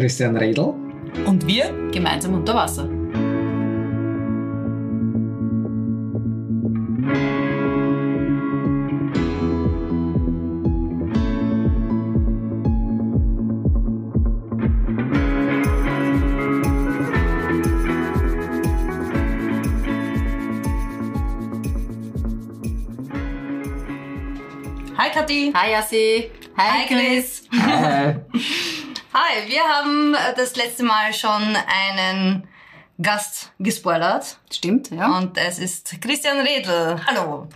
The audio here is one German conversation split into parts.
Christian Redl. Und wir gemeinsam unter Wasser. Hi Kathi. Hi Yassi. Hi, Chris. Hi. Hi, wir haben äh, das letzte Mal schon einen Gast gespoilert. Stimmt, ja. Und es ist Christian Redl. Hallo.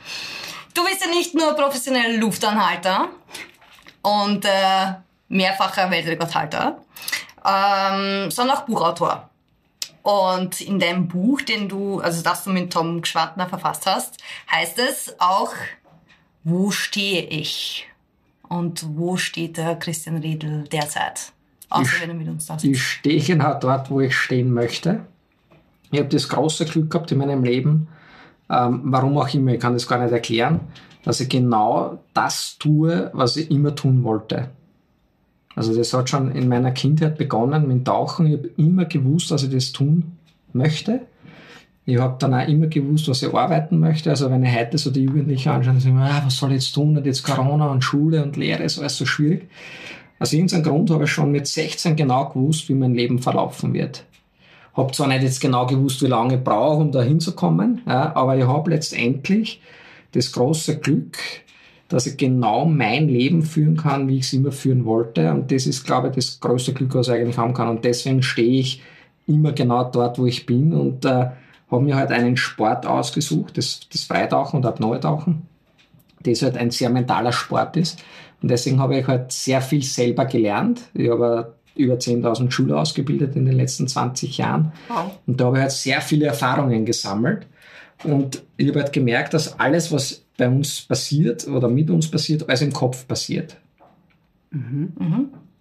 Du bist ja nicht nur professioneller Luftanhalter und äh, mehrfacher Weltrekordhalter, ähm, sondern auch Buchautor. Und in deinem Buch, den du, also das du mit Tom Gschwantner verfasst hast, heißt es auch, wo stehe ich? Und wo steht der Christian Redl derzeit? Außer Ich- wenn er mit uns da Ich sitzt. stehe genau dort, wo ich stehen möchte. Ich habe das große Glück gehabt in meinem Leben, ähm, warum auch immer, ich kann das gar nicht erklären, dass ich genau das tue, was ich immer tun wollte. Also das hat schon in meiner Kindheit begonnen mit Tauchen. Ich habe immer gewusst, dass ich das tun möchte. Ich habe dann auch immer gewusst, was ich arbeiten möchte. Also wenn ich heute so die Jugendlichen anschaue, dann sagen ah, was soll ich jetzt tun? Und jetzt Corona und Schule und Lehre ist alles so schwierig. Aus irgendeinem Grund habe ich schon mit 16 genau gewusst, wie mein Leben verlaufen wird. Habe zwar nicht jetzt genau gewusst, wie lange ich brauche, um da hinzukommen, ja, aber ich habe letztendlich das große Glück, dass ich genau mein Leben führen kann, wie ich es immer führen wollte. Und das ist, glaube ich, das größte Glück, was ich eigentlich haben kann. Und deswegen stehe ich immer genau dort, wo ich bin und äh, habe mir halt einen Sport ausgesucht, das, das Freitauchen und Apnoe-Tauchen, das halt ein sehr mentaler Sport ist. Und deswegen habe ich halt sehr viel selber gelernt. Ich habe über 10.000 Schüler ausgebildet in den letzten 20 Jahren. Wow. Und da habe ich halt sehr viele Erfahrungen gesammelt. Und ich habe halt gemerkt, dass alles, was bei uns passiert oder mit uns passiert, alles im Kopf passiert.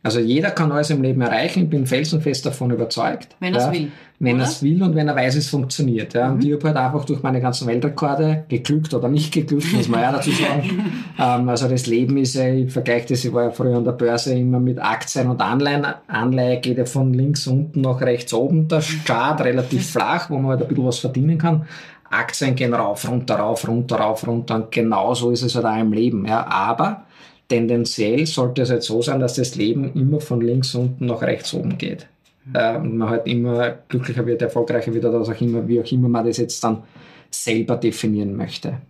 Also jeder kann alles im Leben erreichen. Ich bin felsenfest davon überzeugt. Wenn er's ja, will, Wenn er es will und wenn er weiß, es funktioniert. Ja. Und ich habe halt einfach durch meine ganzen Weltrekorde geglückt oder nicht geglückt, muss man ja dazu sagen. ähm, also das Leben ist ja, ich vergleiche das, ich war ja früher an der Börse immer mit Aktien und Anleihen. Anleihe geht ja von links unten nach rechts oben. Der Chart relativ flach, wo man halt ein bisschen was verdienen kann. Aktien gehen rauf, runter, rauf, runter, rauf, runter. Und genauso ist es halt auch im Leben. Ja. Aber tendenziell sollte es halt so sein, dass das Leben immer von links unten nach rechts oben geht. Äh, und man halt immer glücklicher wird, erfolgreicher wird oder was auch immer, wie auch immer man das jetzt dann selber definieren möchte.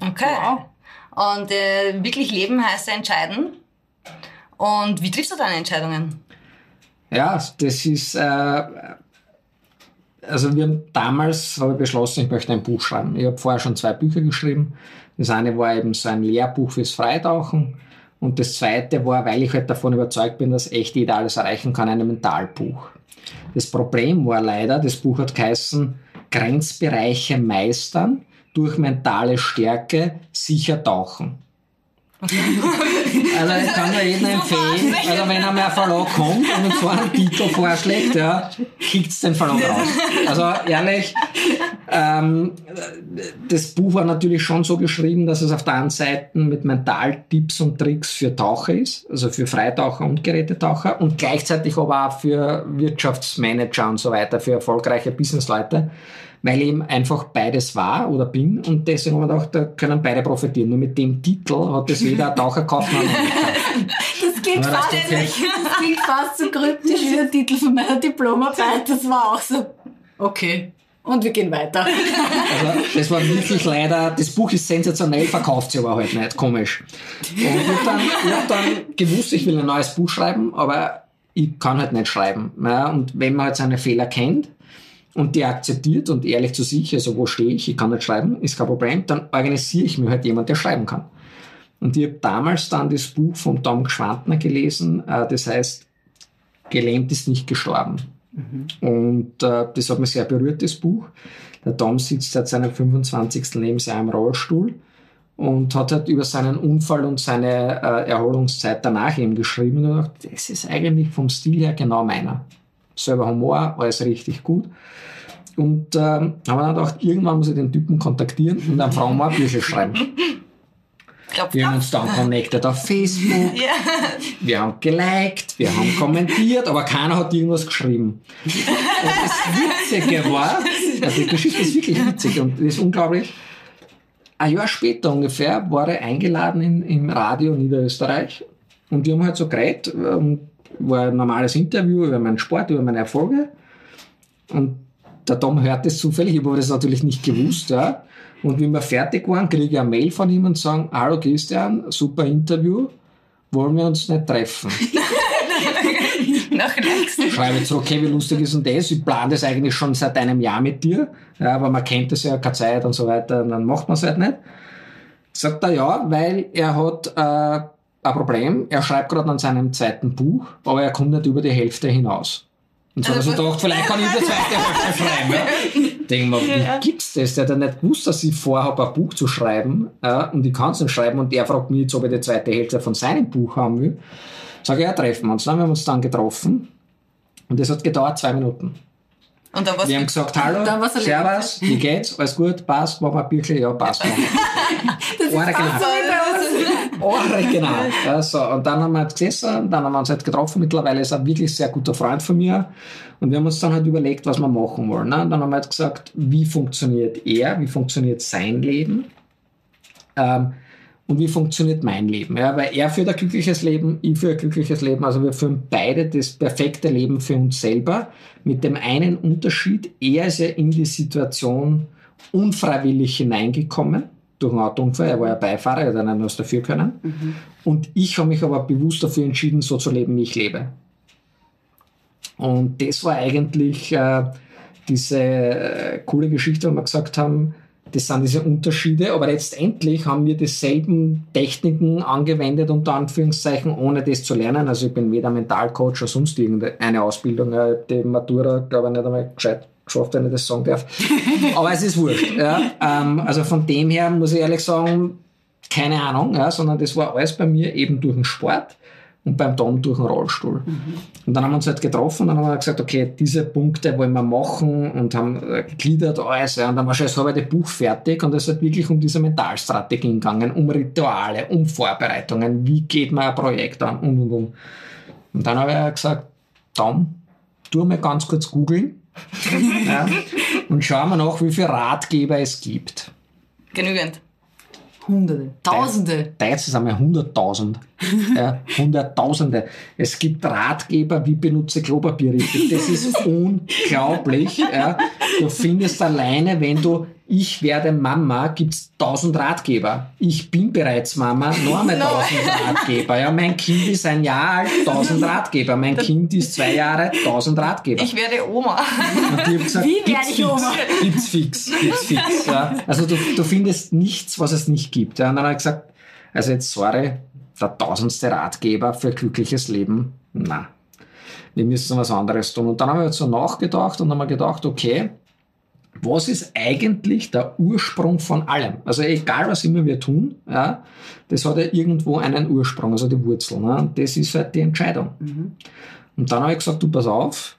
Okay. Und äh, wirklich leben heißt ja entscheiden. Und wie triffst du deine Entscheidungen? Ja, das ist, äh, also wir haben damals habe ich beschlossen, ich möchte ein Buch schreiben. Ich habe vorher schon zwei Bücher geschrieben. Das eine war eben so ein Lehrbuch fürs Freitauchen und das zweite war, weil ich halt davon überzeugt bin, dass echt jeder alles erreichen kann, ein Mentalbuch. Das Problem war leider, das Buch hat geheißen, Grenzbereiche meistern, durch mentale Stärke sicher tauchen. Also ich kann nur jedem empfehlen, also wenn er ein Verlag kommt und uns so einen Titel vorschlägt, ja, kickt's den Verlag raus. Also ehrlich, ähm, das Buch war natürlich schon so geschrieben, dass es auf der einen Seite mit Mentaltipps und Tricks für Taucher ist, also für Freitaucher und Gerätetaucher und gleichzeitig aber auch für Wirtschaftsmanager und so weiter, für erfolgreiche Businessleute, weil ich eben einfach beides war oder bin und deswegen haben wir gedacht, da können beide profitieren. Nur mit dem Titel hat das jeder Taucherkaufmann. Das klingt, das fast, ja- das klingt fast so kryptisch wie der Titel von meiner Diplomarbeit. Das war auch so. Okay. Und wir gehen weiter. Also das war wirklich leider, das Buch ist sensationell, verkauft sich aber halt nicht, komisch. Und ich habe dann, ich hab dann gewusst, ich will ein neues Buch schreiben, aber ich kann halt nicht schreiben. Ja, und wenn man halt seine Fehler kennt und die akzeptiert und ehrlich zu sich, also wo stehe ich, ich kann nicht schreiben, ist kein Problem, dann organisiere ich mir halt jemand, der schreiben kann. Und ich habe damals dann das Buch von Tom Schwantner gelesen, äh, das heißt, Gelähmt ist nicht gestorben. Und äh, das hat mich sehr berührt, das Buch. Der Tom sitzt seit seinem 25. Lebensjahr im Rollstuhl und hat halt über seinen Unfall und seine äh, Erholungszeit danach eben geschrieben und gedacht, das ist eigentlich vom Stil her genau meiner. Selber Humor, alles richtig gut. Und ähm, haben wir dann gedacht, irgendwann muss ich den Typen kontaktieren und dann fragen wir Bücher schreiben. Klopf, Wir haben uns dann connected auf Facebook. Ja. Wir haben geliked, wir haben kommentiert, aber keiner hat irgendwas geschrieben. Und das Witzige war, also die Geschichte ist wirklich witzig und ist unglaublich. Ein Jahr später ungefähr war er eingeladen in, im Radio Niederösterreich und wir haben halt so geredet, ähm, war ein normales Interview über meinen Sport, über meine Erfolge und der Tom hört das zufällig, ich habe das natürlich nicht gewusst, ja. Und wie wir fertig waren, kriege ich eine Mail von ihm und sagen, hallo Christian, super Interview, wollen wir uns nicht treffen? Nach links. Schreibe ich zurück, okay, wie lustig ist denn das? Ich plane das eigentlich schon seit einem Jahr mit dir, ja, aber man kennt das ja, keine Zeit und so weiter, und dann macht man es halt nicht. Sagt er ja, weil er hat äh, ein Problem, er schreibt gerade an seinem zweiten Buch, aber er kommt nicht über die Hälfte hinaus. Und so hat er gedacht, vielleicht kann ich die zweite Hälfte schreiben. Ja. Denk mal, wie gibt's das? Der hat ja nicht gewusst, dass ich vorhabe, ein Buch zu schreiben äh, und ich kann es nicht schreiben und er fragt mich jetzt, ob ich die zweite Hälfte von seinem Buch haben will. Sag ich, ja, treffen wir uns. Dann haben wir uns dann getroffen und das hat gedauert zwei Minuten. Und dann was Wir haben gesagt, hallo, servus, wie geht's, alles gut, passt, machen wir ein Bierchen, ja, passt. machen wir. Original. Original. Ja, so. Und dann haben wir halt gesessen, dann haben wir uns halt getroffen. Mittlerweile ist er ein wirklich sehr guter Freund von mir. Und wir haben uns dann halt überlegt, was wir machen wollen. Ne? Und dann haben wir halt gesagt, wie funktioniert er, wie funktioniert sein Leben ähm, und wie funktioniert mein Leben. Ja? Weil er führt ein glückliches Leben, ich führe ein glückliches Leben. Also wir führen beide das perfekte Leben für uns selber. Mit dem einen Unterschied, er ist ja in die Situation unfreiwillig hineingekommen durch einen Autounfall. Er war ja Beifahrer, er hat nicht was dafür können. Und ich habe mich aber bewusst dafür entschieden, so zu leben, wie ich lebe. Und das war eigentlich äh, diese äh, coole Geschichte, wo wir gesagt haben, das sind diese Unterschiede, aber letztendlich haben wir dieselben Techniken angewendet, unter Anführungszeichen, ohne das zu lernen. Also ich bin weder Mentalcoach oder sonst irgendeine Ausbildung. Ja, die Matura, glaube ich, nicht einmal gescheit geschafft, wenn ich das sagen darf. aber es ist wurscht. Ja. Ähm, also von dem her muss ich ehrlich sagen, keine Ahnung, ja, sondern das war alles bei mir eben durch den Sport und beim Tom durch den Rollstuhl. Und dann haben wir uns halt getroffen und dann haben wir gesagt, okay, diese Punkte wollen wir machen und haben äh, gegliedert alles. Und dann war schon das halbe Buch fertig und es hat wirklich um diese Mentalstrategien gegangen, um Rituale, um Vorbereitungen, wie geht man ein Projekt an und und und. Und dann habe ich gesagt, Tom, tu mal ganz kurz googeln ja, und schau mal nach, wie viele Ratgeber es gibt. Genügend. Hunderte, Tausende. Jetzt ist einmal 100.000. Ja, Hunderttausende. Es gibt Ratgeber, wie benutze Klopapier richtig. Das ist unglaublich. Ja. Du findest alleine, wenn du ich werde Mama, gibt's tausend Ratgeber. Ich bin bereits Mama, noch einmal tausend Ratgeber. Ja, mein Kind ist ein Jahr alt, tausend Ratgeber. Mein Kind ist zwei Jahre, tausend Ratgeber. Ich werde Oma. Und gesagt, Wie gibt's werde ich fix, Oma? Gibt's fix, gibt's fix. Ja. Also du, du findest nichts, was es nicht gibt. Ja. Und dann habe ich gesagt, also jetzt sorry, der tausendste Ratgeber für glückliches Leben, na, wir müssen was anderes tun. Und dann haben wir jetzt so nachgedacht und haben wir gedacht, okay, was ist eigentlich der Ursprung von allem? Also egal, was immer wir tun, ja, das hat ja irgendwo einen Ursprung, also die Wurzel. Ne? Und das ist halt die Entscheidung. Und dann habe ich gesagt, du pass auf,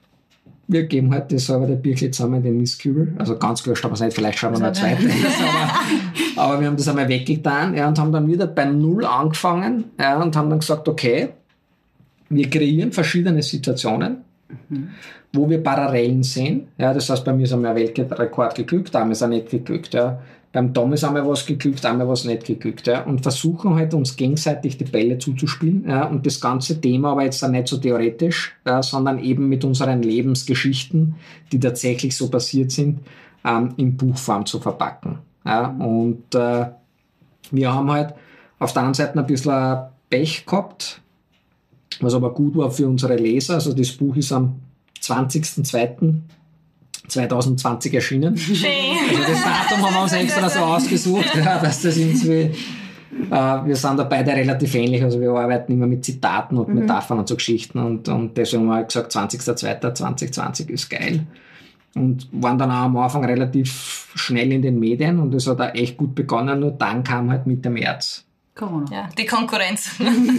wir geben heute selber der Birkli zusammen in den Mistkübel. Also ganz gelöscht haben wir es nicht, vielleicht schauen wir noch zweites. aber, aber wir haben das einmal weggetan ja, und haben dann wieder bei Null angefangen ja, und haben dann gesagt, okay, wir kreieren verschiedene Situationen, wo wir Parallelen sehen. Ja, das heißt, bei mir ist einmal ein Weltrekord geglückt, ist er nicht geglückt. Ja. Tom ist einmal was geglückt, einmal was nicht geglückt. Ja. Und versuchen halt uns gegenseitig die Bälle zuzuspielen. Ja. Und das ganze Thema aber jetzt dann nicht so theoretisch, ja, sondern eben mit unseren Lebensgeschichten, die tatsächlich so passiert sind, ähm, in Buchform zu verpacken. Ja. Und äh, wir haben halt auf der anderen Seite ein bisschen Pech gehabt, was aber gut war für unsere Leser. Also das Buch ist am 20.02.2020 erschienen. Schön. Also das Datum haben wir uns extra so ausgesucht, ja, dass das irgendwie, äh, wir sind da beide relativ ähnlich, also wir arbeiten immer mit Zitaten und Metaphern und so Geschichten und, und deswegen haben wir gesagt, 20.02.2020 ist geil. Und waren dann auch am Anfang relativ schnell in den Medien und es hat auch echt gut begonnen, nur dann kam halt Mitte März Corona. Ja, die Konkurrenz.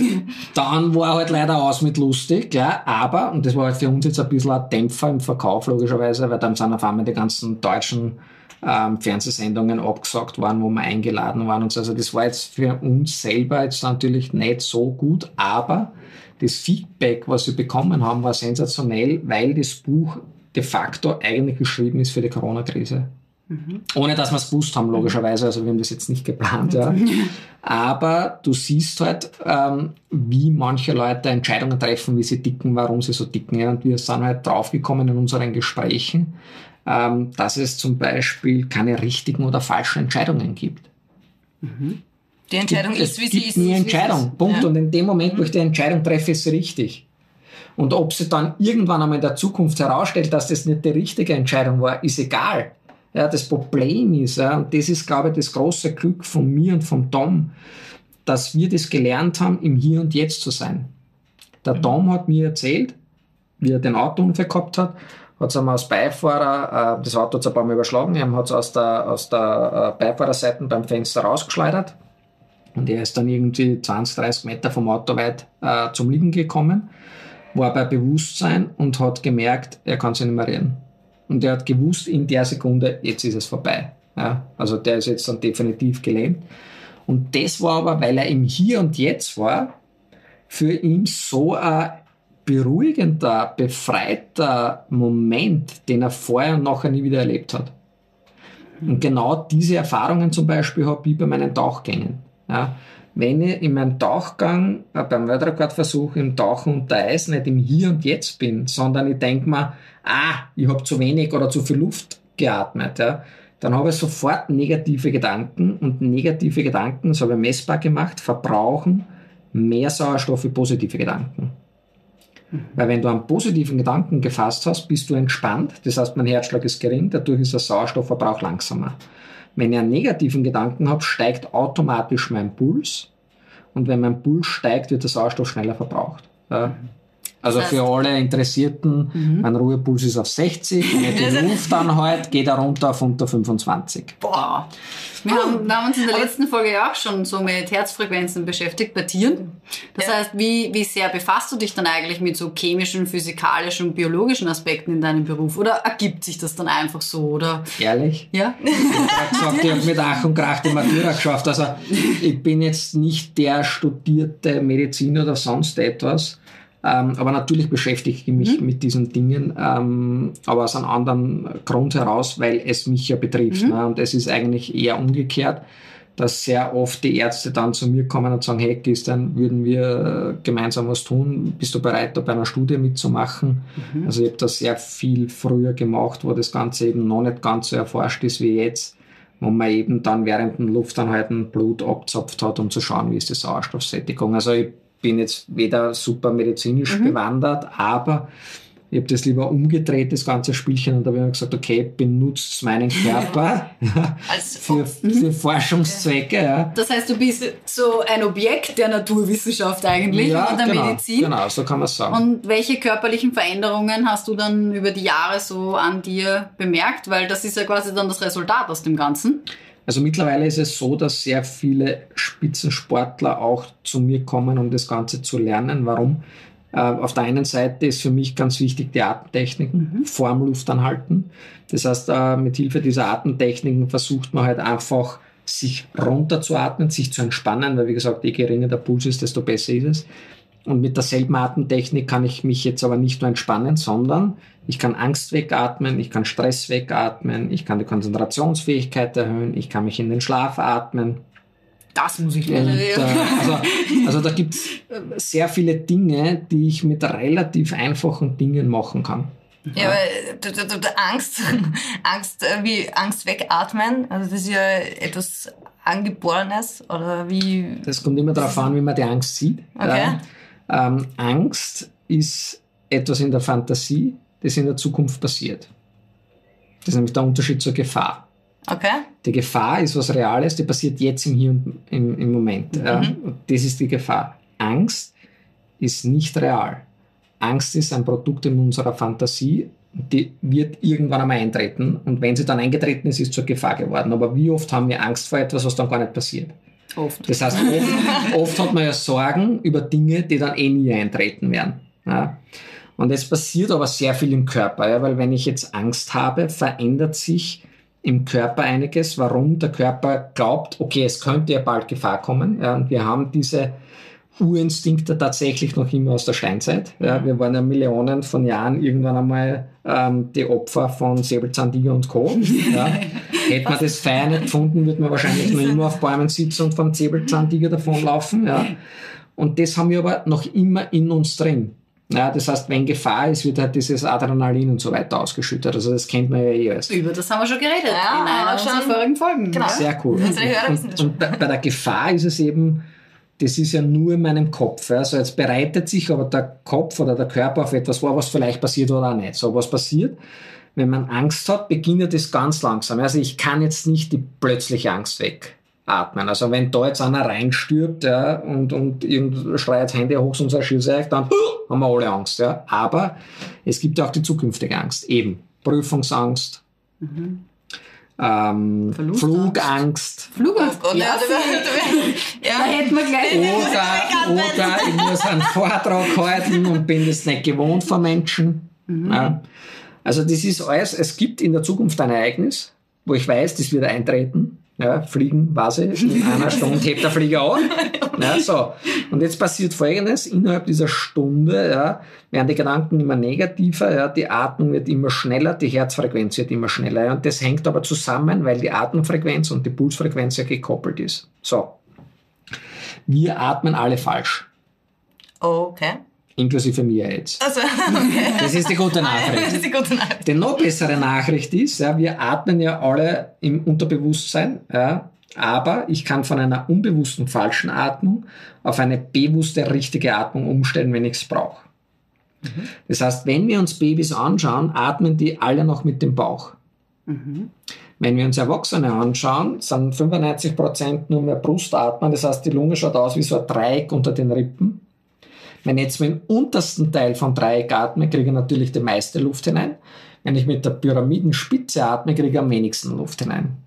dann war halt leider aus mit lustig, ja, aber, und das war halt für uns jetzt ein bisschen ein Dämpfer im Verkauf, logischerweise, weil dann sind auf einmal die ganzen deutschen ähm, Fernsehsendungen abgesagt waren, wo wir eingeladen waren und so. Also das war jetzt für uns selber jetzt natürlich nicht so gut, aber das Feedback, was wir bekommen haben, war sensationell, weil das Buch de facto eigentlich geschrieben ist für die Corona-Krise. Mhm. Ohne dass wir es gewusst haben, logischerweise. Also wir haben das jetzt nicht geplant. Ja. Aber du siehst halt, ähm, wie manche Leute Entscheidungen treffen, wie sie dicken, warum sie so dicken. Ja. Und wir sind halt draufgekommen in unseren Gesprächen, ähm, dass es zum Beispiel keine richtigen oder falschen Entscheidungen gibt. Mhm. Die Entscheidung gibt, ist, wie sie ist. Es gibt Entscheidung. Punkt. Ja. Und in dem Moment, wo ich die Entscheidung treffe, ist sie richtig. Und ob sie dann irgendwann einmal in der Zukunft herausstellt, dass das nicht die richtige Entscheidung war, ist egal. Ja, das Problem ist, ja, und das ist, glaube ich, das große Glück von mir und von Tom, dass wir das gelernt haben, im Hier und Jetzt zu sein. Der mhm. Tom hat mir erzählt, wie er den Autounfall gehabt hat, hat es einmal als Beifahrer, äh, das Auto hat es ein paar Mal überschlagen, er hat es aus der, aus der äh, Beifahrerseite beim Fenster rausgeschleudert und er ist dann irgendwie 20, 30 Meter vom Auto weit äh, zum Liegen gekommen war bei Bewusstsein und hat gemerkt, er kann sich nicht mehr reden. Und er hat gewusst in der Sekunde, jetzt ist es vorbei. Ja, also der ist jetzt dann definitiv gelähmt. Und das war aber, weil er im Hier und Jetzt war, für ihn so ein beruhigender, befreiter Moment, den er vorher und nachher nie wieder erlebt hat. Und genau diese Erfahrungen zum Beispiel habe ich bei meinen Tauchgängen. Ja, wenn ich in meinem Tauchgang, äh, beim Weltrekordversuch im Tauchen unter Eis nicht im Hier und Jetzt bin, sondern ich denke mir, ah, ich habe zu wenig oder zu viel Luft geatmet, ja, dann habe ich sofort negative Gedanken und negative Gedanken, das habe ich messbar gemacht, verbrauchen mehr Sauerstoff wie positive Gedanken. Mhm. Weil wenn du einen positiven Gedanken gefasst hast, bist du entspannt, das heißt, mein Herzschlag ist gering, dadurch ist der Sauerstoffverbrauch langsamer. Wenn ich einen negativen Gedanken habe, steigt automatisch mein Puls. Und wenn mein Puls steigt, wird der Sauerstoff schneller verbraucht. Ja. Also das heißt, für alle Interessierten, mhm. mein Ruhepuls ist auf 60, wenn ich die Luft anhalte, geht er runter auf unter 25. Boah. Wir haben, wir haben uns in der letzten Folge ja auch schon so mit Herzfrequenzen beschäftigt bei Tieren. Das ja. heißt, wie, wie sehr befasst du dich dann eigentlich mit so chemischen, physikalischen, biologischen Aspekten in deinem Beruf? Oder ergibt sich das dann einfach so? Oder? Ehrlich? Ja. Ich habe gesagt, ich habe mit Ach und Krach die Matura geschafft. Also ich bin jetzt nicht der studierte Mediziner oder sonst etwas. Ähm, aber natürlich beschäftige ich mich mhm. mit diesen Dingen, ähm, aber aus einem anderen Grund heraus, weil es mich ja betrifft. Mhm. Ne? Und es ist eigentlich eher umgekehrt, dass sehr oft die Ärzte dann zu mir kommen und sagen, hey Christian, würden wir gemeinsam was tun? Bist du bereit, da bei einer Studie mitzumachen? Mhm. Also ich habe das sehr viel früher gemacht, wo das Ganze eben noch nicht ganz so erforscht ist wie jetzt wo man eben dann während dem Luftanhalten Blut abzapft hat, um zu schauen, wie ist die Sauerstoffsättigung. Also ich bin jetzt weder super medizinisch mhm. bewandert, aber ich habe das lieber umgedreht, das ganze Spielchen, und da habe ich gesagt, okay, benutzt meinen Körper für, für Forschungszwecke. Ja. Das heißt, du bist so ein Objekt der Naturwissenschaft eigentlich ja, und der genau, Medizin. Genau, so kann man sagen. Und welche körperlichen Veränderungen hast du dann über die Jahre so an dir bemerkt? Weil das ist ja quasi dann das Resultat aus dem Ganzen. Also mittlerweile ist es so, dass sehr viele Spitzensportler auch zu mir kommen, um das Ganze zu lernen. Warum? Äh, auf der einen Seite ist für mich ganz wichtig die Atemtechniken, mhm. vorm Luftanhalten. Das heißt, äh, mit Hilfe dieser Atemtechniken versucht man halt einfach, sich runterzuatmen, sich zu entspannen, weil wie gesagt, je geringer der Puls ist, desto besser ist es. Und mit derselben Atemtechnik kann ich mich jetzt aber nicht nur entspannen, sondern ich kann Angst wegatmen, ich kann Stress wegatmen, ich kann die Konzentrationsfähigkeit erhöhen, ich kann mich in den Schlaf atmen. Das muss ich lernen. äh, also, also da gibt es sehr viele Dinge, die ich mit relativ einfachen Dingen machen kann. Ja, weil du, du, du, Angst, Angst, äh, wie Angst wegatmen, also das ist ja etwas Angeborenes oder wie? Das kommt immer darauf an, wie man die Angst sieht. Okay. Ähm, Angst ist etwas in der Fantasie, das in der Zukunft passiert. Das ist nämlich der Unterschied zur Gefahr. Okay. Die Gefahr ist was Reales, die passiert jetzt im Hier und im, im Moment. Mhm. Ja. Das ist die Gefahr. Angst ist nicht real. Angst ist ein Produkt in unserer Fantasie, die wird irgendwann einmal eintreten und wenn sie dann eingetreten ist, ist zur Gefahr geworden. Aber wie oft haben wir Angst vor etwas, was dann gar nicht passiert? Oft. Das heißt, oft, oft hat man ja Sorgen über Dinge, die dann eh nie eintreten werden. Ja. Und es passiert aber sehr viel im Körper, ja, weil wenn ich jetzt Angst habe, verändert sich im Körper einiges, warum der Körper glaubt, okay, es könnte ja bald Gefahr kommen. Ja, und wir haben diese Urinstinkte tatsächlich noch immer aus der Steinzeit. Ja, wir waren ja Millionen von Jahren irgendwann einmal ähm, die Opfer von Säbelzahntiger und Co. Ja. Hätte man das Feier nicht gefunden, würde man wahrscheinlich noch immer auf Bäumen sitzen und vom Säbelzahntiger davonlaufen. Ja. Und das haben wir aber noch immer in uns drin. Ja, das heißt, wenn Gefahr ist, wird halt dieses Adrenalin und so weiter ausgeschüttet. Also das kennt man ja eh alles. Über das haben wir schon geredet Ja, in einer schon. unserer vorigen Folgen. Genau. Sehr cool. Und, und bei, bei der Gefahr ist es eben, das ist ja nur in meinem Kopf. ja. Also jetzt bereitet sich aber der Kopf oder der Körper auf etwas vor, was vielleicht passiert oder auch nicht. So, was passiert? Wenn man Angst hat, beginnt das ganz langsam. Also ich kann jetzt nicht die plötzliche Angst wegatmen. Also wenn da jetzt einer reinstirbt ja, und, und schreit Hände hoch und sagt, schieß euch, dann haben wir alle Angst. Ja. Aber es gibt ja auch die zukünftige Angst. Eben Prüfungsangst, ähm. Flugangst. Flugangst. Oh Gott, ja, ja, da hätten wir gleich. Oder, oder ich muss einen Vortrag halten und bin das nicht gewohnt von Menschen. Ja. Also das ist alles, es gibt in der Zukunft ein Ereignis, wo ich weiß, das wird eintreten. Ja, fliegen, ich, in einer Stunde hebt der Flieger auf. Ja, so. Und jetzt passiert Folgendes, innerhalb dieser Stunde ja, werden die Gedanken immer negativer, ja, die Atmung wird immer schneller, die Herzfrequenz wird immer schneller. Und das hängt aber zusammen, weil die Atemfrequenz und die Pulsfrequenz ja gekoppelt ist. So. Wir atmen alle falsch, Okay. Inklusive mir jetzt. Also, okay. Das ist die gute Das Nachricht. ist die gute Nachricht. Die noch bessere Nachricht ist, ja, wir atmen ja alle im Unterbewusstsein, ja, aber ich kann von einer unbewussten falschen Atmung auf eine bewusste richtige Atmung umstellen, wenn ich es brauche. Das heißt, wenn wir uns Babys anschauen, atmen die alle noch mit dem Bauch. Wenn wir uns Erwachsene anschauen, sind 95% nur mehr Brustatmen, das heißt, die Lunge schaut aus wie so ein Dreieck unter den Rippen. Wenn ich jetzt mit dem untersten Teil vom Dreieck atme, kriege ich natürlich die meiste Luft hinein. Wenn ich mit der Pyramidenspitze atme, kriege ich am wenigsten Luft hinein.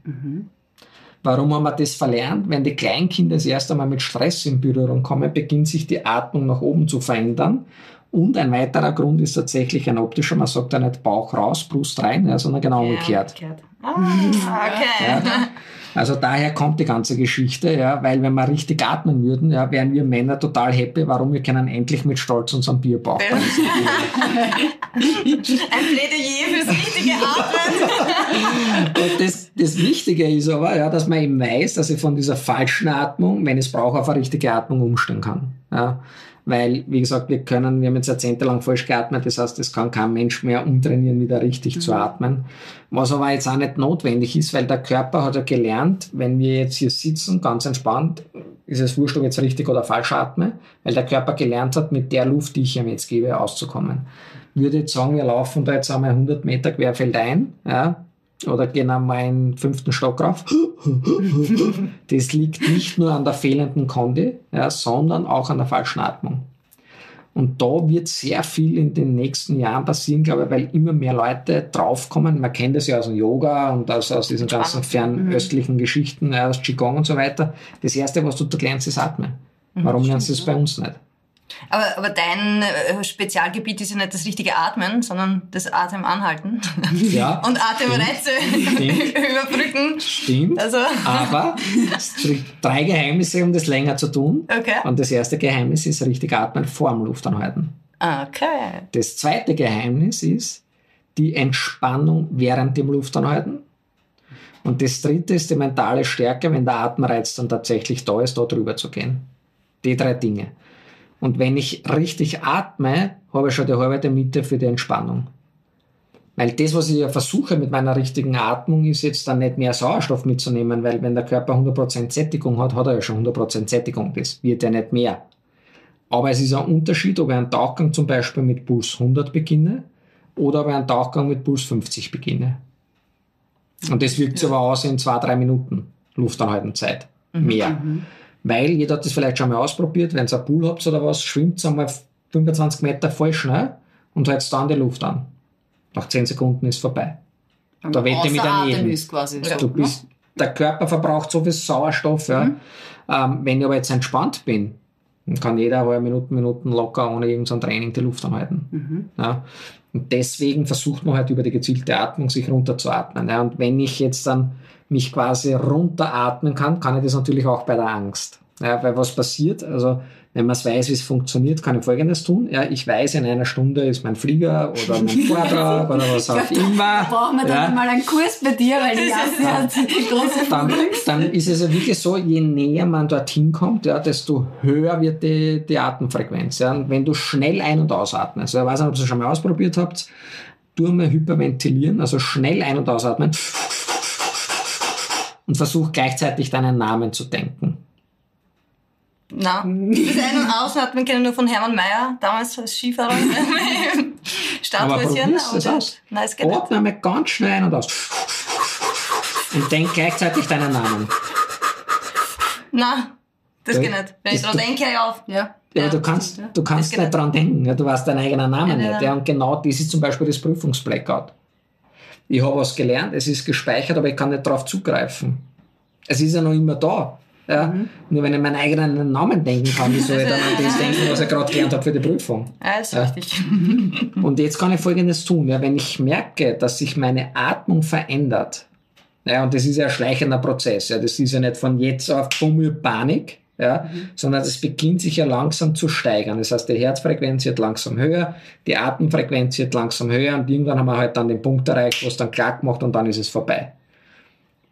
Warum haben wir das verlernt? Wenn die Kleinkinder das erste Mal mit Stress in Berührung kommen, beginnt sich die Atmung nach oben zu verändern. Und ein weiterer Grund ist tatsächlich ein optischer. Man sagt ja nicht Bauch raus, Brust rein, ja, sondern genau umgekehrt. Ja, umgekehrt. Ah, okay. Ja. Also daher kommt die ganze Geschichte, ja, weil wenn wir richtig atmen würden, ja, wären wir Männer total happy, warum wir können endlich mit Stolz unseren Bierbauch. Ein Plädoyer fürs richtige Atmen. Und das, das Wichtige ist aber, ja, dass man eben weiß, dass ich von dieser falschen Atmung, wenn ich es brauche, auf eine richtige Atmung umstellen kann. Ja. Weil, wie gesagt, wir können, wir haben jetzt jahrzehntelang falsch geatmet, das heißt, es kann kein Mensch mehr umtrainieren, wieder richtig zu atmen. Was aber jetzt auch nicht notwendig ist, weil der Körper hat ja gelernt, wenn wir jetzt hier sitzen, ganz entspannt, ist es wurscht, ob ich jetzt richtig oder falsch atme, weil der Körper gelernt hat, mit der Luft, die ich ihm jetzt gebe, auszukommen. Würde jetzt sagen, wir laufen da jetzt einmal 100 Meter querfeldein, ja, oder gehen einmal einen fünften Stock rauf. Das liegt nicht nur an der fehlenden Kondi, ja, sondern auch an der falschen Atmung. Und da wird sehr viel in den nächsten Jahren passieren, glaube ich, weil immer mehr Leute draufkommen. Man kennt das ja aus dem Yoga und aus, aus diesen ganzen fernöstlichen Geschichten, ja, aus Qigong und so weiter. Das Erste, was du da lernst, ist Atmen. Warum lernst du das bei uns nicht? Aber, aber dein äh, Spezialgebiet ist ja nicht das richtige Atmen, sondern das Atemanhalten. Ja, Und Atemreize überbrücken. stimmt. Also, Aber es gibt drei Geheimnisse, um das länger zu tun. okay. Und das erste Geheimnis ist richtig atmen vor dem Luftanhalten. Okay. Das zweite Geheimnis ist die Entspannung während dem Luftanhalten. Und das dritte ist die mentale Stärke, wenn der Atemreiz dann tatsächlich da ist, da drüber zu gehen. Die drei Dinge. Und wenn ich richtig atme, habe ich schon die halbe Miete für die Entspannung. Weil das, was ich ja versuche mit meiner richtigen Atmung, ist jetzt dann nicht mehr Sauerstoff mitzunehmen, weil wenn der Körper 100% Sättigung hat, hat er ja schon 100% Sättigung. Das wird ja nicht mehr. Aber es ist ein Unterschied, ob ich einen Tauchgang zum Beispiel mit Puls 100 beginne oder ob ich einen Tauchgang mit Puls 50 beginne. Und das wirkt sich aber aus in zwei, drei Minuten Luftanhaltenzeit. Mehr. Weil jeder hat das vielleicht schon mal ausprobiert, wenn ihr einen Pool habt oder was, schwimmt einmal 25 Meter voll schnell und hältst dann die Luft an. Nach 10 Sekunden ist vorbei. Da wette mit Atem jeden. quasi. So, Du bist, der Körper verbraucht so viel Sauerstoff. Ja. Ähm, wenn ich aber jetzt entspannt bin, Dann kann jeder halbe Minuten, Minuten locker ohne irgendein Training die Luft anhalten. Mhm. Ja. Und deswegen versucht man halt über die gezielte Atmung sich runterzuatmen. Ja. Und wenn ich jetzt dann mich quasi runteratmen kann, kann ich das natürlich auch bei der Angst. Ja, weil was passiert, also wenn man es weiß, wie es funktioniert, kann ich Folgendes tun. Ja, ich weiß, in einer Stunde ist mein Flieger oder mein Vortrag oder was auch immer. Brauchen wir dann ja. mal einen Kurs bei dir, weil die Jassi hat große dann, dann ist es ja wirklich so, je näher man dorthin kommt, ja, desto höher wird die, die Atemfrequenz. Ja. Und wenn du schnell ein- und ausatmest, ich weiß nicht, ob ihr es schon mal ausprobiert habt, tu mal hyperventilieren, also schnell ein- und ausatmen und versuch gleichzeitig deinen Namen zu denken. Na, das Ein- und Ausatmen kenne ich nur von Hermann Mayer, damals als Skifahrer. Aber Starthäuschen. probier's das aber- aus. Nein, es geht nicht. Atme einmal ganz schnell ein und aus. Und denk gleichzeitig deinen Namen. Nein, das Ja. geht nicht. Wenn ich dran du- denke, ich auf. Ja. Ja, Ja, du kannst, ja. du kannst Das nicht dran denken. Ja, du weißt deinen eigenen Namen Ja, nicht. ja. Ja, und genau das ist zum Beispiel das Prüfungsblackout. Ich habe was gelernt, es ist gespeichert, aber ich kann nicht darauf zugreifen. Es ist ja noch immer da. Ja? Nur wenn ich meinen eigenen Namen denken kann, wie soll ich dann an das denken, was ich gerade gelernt habe für die Prüfung? Ja, ist Ja. richtig. Und jetzt kann ich Folgendes tun. Ja, wenn ich merke, dass sich meine Atmung verändert, ja, und das ist ja ein schleichender Prozess, ja, das ist ja nicht von jetzt auf Bummel Panik, ja, sondern das beginnt sich ja langsam zu steigern. Das heißt, die Herzfrequenz wird langsam höher, die Atemfrequenz wird langsam höher und irgendwann haben wir halt dann den Punkt erreicht, wo es dann klack macht und dann ist es vorbei.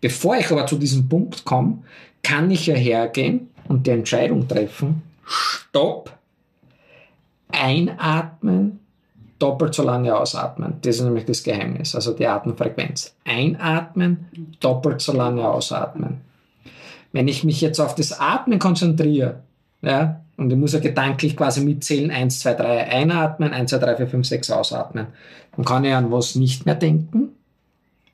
Bevor ich aber zu diesem Punkt komme, kann ich ja hergehen und die Entscheidung treffen, stopp, einatmen, doppelt so lange ausatmen. Das ist nämlich das Geheimnis, also die Atemfrequenz. Einatmen, doppelt so lange ausatmen. Wenn ich mich jetzt auf das Atmen konzentriere, ja, und ich muss ja gedanklich quasi mitzählen, 1, 2, 3 einatmen, 1, 2, 3, 4, 5, 6 ausatmen, dann kann ich an was nicht mehr denken.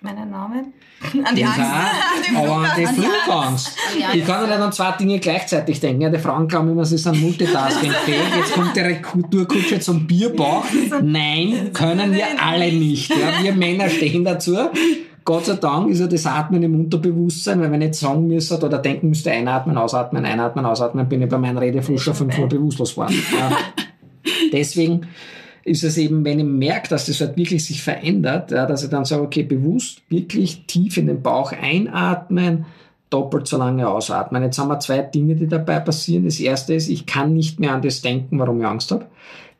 Meinen Namen? An die Angst. An die aber an die Flugangst. Ich kann ja nicht an zwei Dinge gleichzeitig denken. Ja, die Frauen glauben immer, sie sind multitaskingfähig. Jetzt kommt die Retourkutsche zum Bierbauch. Nein, können wir alle nicht. Ja, wir Männer stehen dazu. Gott sei Dank ist ja das Atmen im Unterbewusstsein, weil wenn ich jetzt sagen müsste oder denken müsste, einatmen, ausatmen, einatmen, ausatmen, bin ich bei meinem Redefluss schon fünfmal bewusstlos geworden. Ja. Deswegen ist es eben, wenn ich merke, dass das halt wirklich sich verändert, ja, dass ich dann sage, okay, bewusst wirklich tief in den Bauch einatmen, doppelt so lange ausatmen. Jetzt haben wir zwei Dinge, die dabei passieren. Das erste ist, ich kann nicht mehr an das denken, warum ich Angst habe.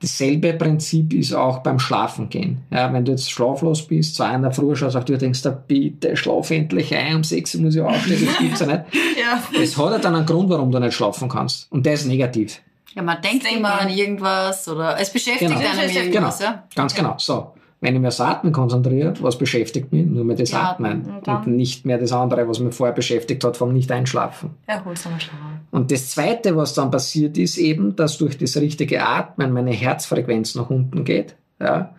Dasselbe Prinzip ist auch beim Schlafen gehen. Ja, wenn du jetzt schlaflos bist, zwei in der Früh schaust auf die Uhr, denkst du, bitte schlaf endlich ein, um sechs Uhr muss ich aufstehen, das gibt's ja nicht. Ja. Es hat ja dann einen Grund, warum du nicht schlafen kannst. Und der ist negativ. Ja, man denkt immer an irgendwas oder es beschäftigt Genau. einen Genau. irgendwas, Genau, ja. ganz genau. So, wenn ich mir aufs Atmen konzentriere, was beschäftigt mich? Nur mehr das Ja, Atmen und und nicht mehr das andere, was mich vorher beschäftigt hat vom Nicht-Einschlafen. Erholsamer Schlaf. Und das Zweite, was dann passiert, ist eben, dass durch das richtige Atmen meine Herzfrequenz nach unten geht. Ja,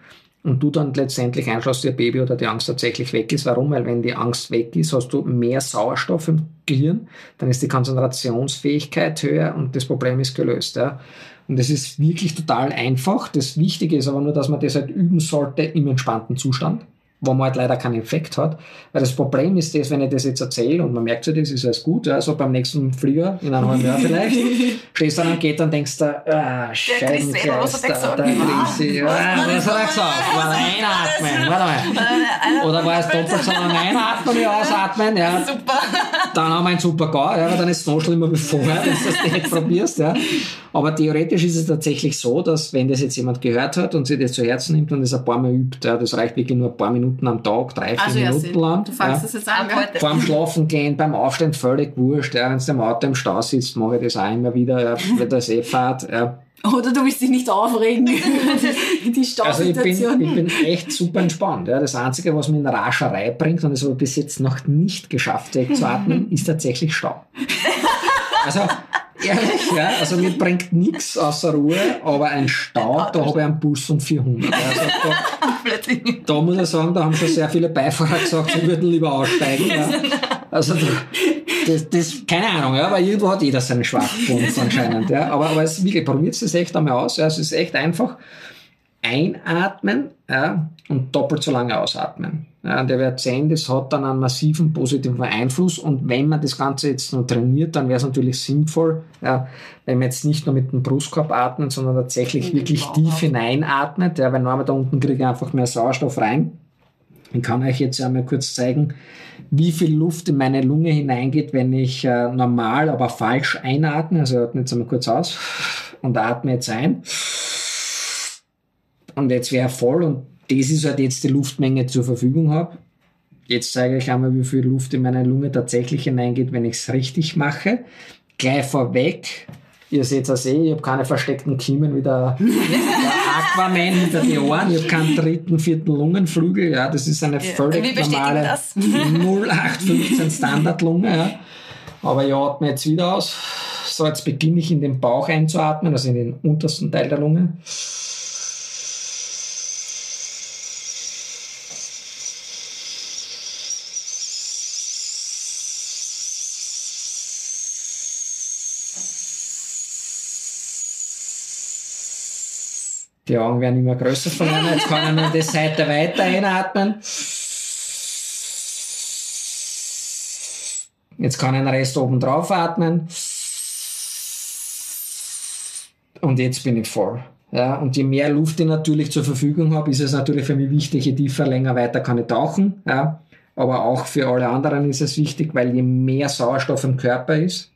und du dann letztendlich einschläfst, der Baby oder die Angst tatsächlich weg ist. Warum? Weil wenn die Angst weg ist, hast du mehr Sauerstoff im Gehirn, dann ist die Konzentrationsfähigkeit höher und das Problem ist gelöst. Ja. Und das ist wirklich total einfach. Das Wichtige ist aber nur, dass man das halt üben sollte im entspannten Zustand wo man halt leider keinen Effekt hat. Weil das Problem ist das, wenn ich das jetzt erzähle und man merkt sich das, ist alles gut, ja, so beim nächsten Flieger, in einem halben Jahr vielleicht, stehst du dann am Geht und denkst da, ah, hat der Chrissy, was hat er gesagt? War einatmen, warte mal. Oder war es doppelt so lange einatmen wie ausatmen, ja. Super. Dann haben wir einen super Gau, ja, aber dann ist es noch schlimmer wie vorher, wenn du das nicht probierst. Ja. Aber theoretisch ist es tatsächlich so, dass wenn das jetzt jemand gehört hat und sich das zu Herzen nimmt und das ein paar Mal übt, ja, das reicht wirklich nur ein paar Minuten am Tag, drei, vier Also ja, Minuten lang. du fangst ja. das jetzt an, heute. Vorm Schlafen gehen, beim Aufstehen völlig wurscht. Ja. Wenn du im Auto im Stau sitzt, mache ich das auch immer wieder, ja, wenn das eh fahrt. Ja. Oder du willst dich nicht aufregen über die, die Also ich bin, Stausituation. ich bin echt super entspannt. Ja. Das Einzige, was mich in Rascherei bringt, und das habe ich bis jetzt noch nicht geschafft wegzuatmen, ist tatsächlich Stau. Also ehrlich, ja, also mir bringt nichts außer Ruhe, aber ein Stau, da habe ich einen Bus um 400. Also da, da muss ich sagen, da haben schon sehr viele Beifahrer gesagt, sie würden lieber aussteigen. Ja. Also das, das, keine Ahnung, ja, aber irgendwo hat jeder seinen Schwachpunkt anscheinend. Ja. Aber, aber es ist wirklich, probiert es echt einmal aus. Ja. Es ist echt einfach. einatmen ja, und doppelt so lange ausatmen. Ja, der Wert 10, das hat dann einen massiven positiven Einfluss und wenn man das Ganze jetzt nur trainiert, dann wäre es natürlich sinnvoll, ja, wenn man jetzt nicht nur mit dem Brustkorb atmet, sondern tatsächlich wirklich tief hineinatmet, ja, weil normal da unten kriege ich einfach mehr Sauerstoff rein. Ich kann euch jetzt einmal kurz zeigen, wie viel Luft in meine Lunge hineingeht, wenn ich äh, normal, aber falsch einatme. Also atme jetzt einmal kurz aus und atme jetzt ein. Und jetzt wäre voll und das ist halt jetzt die Luftmenge zur Verfügung habe. Jetzt zeige ich einmal, wie viel Luft in meine Lunge tatsächlich hineingeht, wenn ich es richtig mache. Gleich vorweg, ihr seht es eh, ich habe keine versteckten Kiemen wie der, der Aquaman hinter die Ohren, ich habe keinen dritten, vierten Lungenflügel, ja, das ist eine völlig normale 0815 Standardlunge, ja. Aber ich atme jetzt wieder aus. So, jetzt beginne ich in den Bauch einzuatmen, also in den untersten Teil der Lunge. Die Augen werden immer größer von einer. Jetzt kann er nur die Seite weiter einatmen. Jetzt kann ich den Rest oben drauf atmen. Und jetzt bin ich voll. Ja, und je mehr Luft ich natürlich zur Verfügung habe, ist es natürlich für mich wichtig, je tiefer, länger, weiter kann ich tauchen. Ja. Aber auch für alle anderen ist es wichtig, weil je mehr Sauerstoff im Körper ist,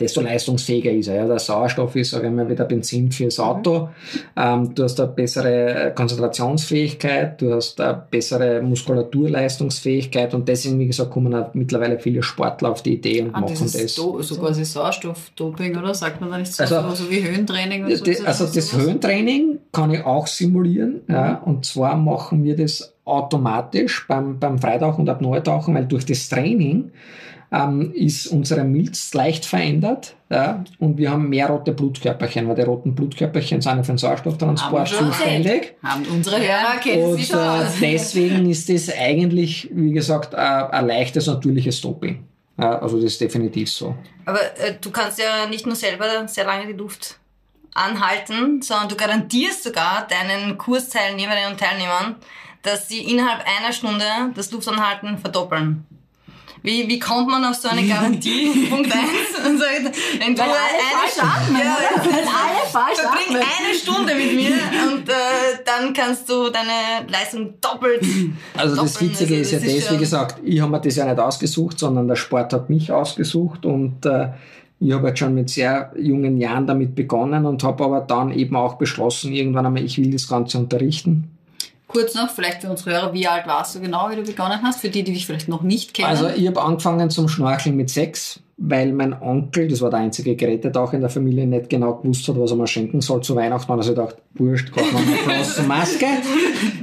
desto leistungsfähiger ist er. Ja. Der Sauerstoff ist, sage ich mal, wieder Benzin fürs mhm. Auto. Ähm, du hast eine bessere Konzentrationsfähigkeit, du hast eine bessere Muskulaturleistungsfähigkeit und deswegen, wie gesagt, kommen auch mittlerweile viele Sportler auf die Idee und ah, machen das. Do, so quasi Sauerstoffdoping, oder? Sagt man da nicht so, also, so wie Höhentraining? Oder so, also das Höhentraining kann ich auch simulieren. Mhm. Ja, und zwar machen wir das automatisch beim, beim Freitauchen und Apnoe-Tauchen, weil durch das Training ähm, ist unsere Milz leicht verändert ja, und wir haben mehr rote Blutkörperchen, weil die roten Blutkörperchen sind für den Sauerstofftransport zuständig. Haben unsere Hörer kennen sie schon äh, deswegen ist das eigentlich, wie gesagt, ein leichtes, natürliches Doping. Ja, also das ist definitiv so. Aber äh, du kannst ja nicht nur selber sehr lange die Luft anhalten, sondern du garantierst sogar deinen Kursteilnehmerinnen und Teilnehmern, dass sie innerhalb einer Stunde das Luftanhalten verdoppeln. Wie, wie kommt man auf so eine Garantie? Punkt eins. Und sagt, wenn du Weil alle falsch atmen, ja, alle verbring atmen. eine Stunde mit mir und äh, dann kannst du deine Leistung doppelt. Also doppeln. das Witzige also, ist ja das, ist wie gesagt, ich habe mir das ja nicht ausgesucht, sondern der Sport hat mich ausgesucht und äh, ich habe jetzt schon mit sehr jungen Jahren damit begonnen und habe aber dann eben auch beschlossen, irgendwann einmal, ich will das Ganze unterrichten Kurz noch, vielleicht für unsere Hörer, wie alt warst du genau, wie du begonnen hast, für die, die dich vielleicht noch nicht kennen? Also ich habe angefangen zum Schnorcheln mit sechs, weil mein Onkel, das war der einzige Gerätetaucher in der Familie, nicht genau gewusst hat, was er mir schenken soll zu Weihnachten. Und er gedacht, wurscht, kauft man eine große Maske.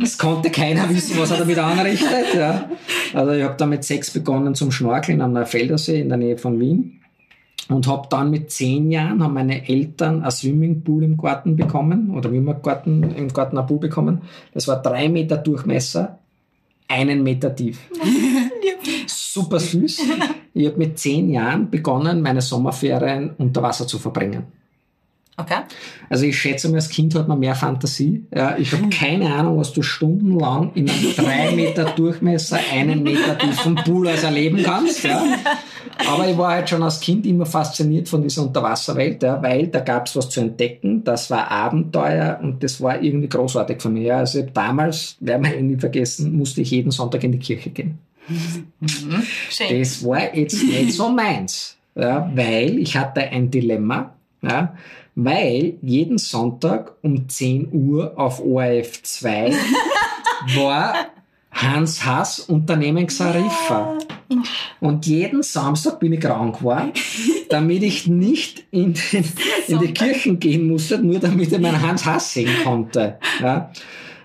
Es konnte keiner wissen, was er damit anrichtet. Ja. Also ich habe dann mit sechs begonnen zum Schnorcheln am Neufeldersee in der Nähe von Wien und habe dann mit zehn Jahren haben meine Eltern ein Swimmingpool im Garten bekommen oder wie man Garten, im Garten ein Pool bekommen. Das war drei Meter Durchmesser, einen Meter tief. Super süß. Ich habe mit zehn Jahren begonnen, meine Sommerferien unter Wasser zu verbringen. Okay. Also ich schätze mal, als Kind hat man mehr Fantasie. Ja, ich habe keine Ahnung, was du stundenlang in einem drei Meter Durchmesser, einen Meter tiefen Pool als erleben kannst. Ja. Aber ich war halt schon als Kind immer fasziniert von dieser Unterwasserwelt, ja, weil da gab es was zu entdecken. Das war Abenteuer und das war irgendwie großartig für mich. Also damals, werden wir nie vergessen, musste ich jeden Sonntag in die Kirche gehen. Mhm. Das war jetzt nicht so meins, ja, weil ich hatte ein Dilemma. Ja, weil jeden Sonntag um 10 Uhr auf ORF 2 war Hans Hass Unternehmen Xarifa. Und jeden Samstag bin ich krank geworden, damit ich nicht in, den, in die Kirchen gehen musste, nur damit ich meinen Hans Hass sehen konnte. Ja.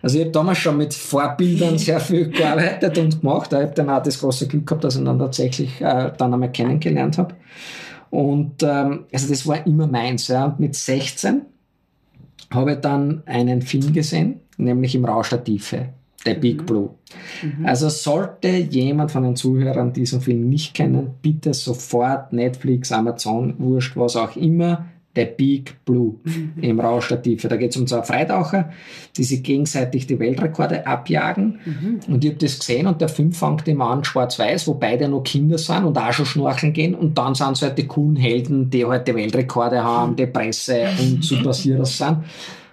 Also ich habe damals schon mit Vorbildern sehr viel gearbeitet und gemacht. Ich habe dann auch das große Glück gehabt, dass ich ihn dann tatsächlich äh, dann einmal kennengelernt habe. Und ähm, also das war immer meins. Ja. Und mit 16 habe ich dann einen Film gesehen, nämlich im Rausch der Tiefe, der Big mhm. Blue. Mhm. Also sollte jemand von den Zuhörern diesen Film nicht kennen, bitte sofort Netflix, Amazon, Wurscht, was auch immer, der Big Blue im Rausch der Tiefe. Da geht es um zwei Freitaucher, die sich gegenseitig die Weltrekorde abjagen. Mhm. Und ich habe das gesehen und der Film fängt immer an schwarz-weiß, wo beide noch Kinder sind und auch schon schnorcheln gehen. Und dann sind es halt die coolen Helden, die halt die Weltrekorde haben, die Presse und Superheroes sind.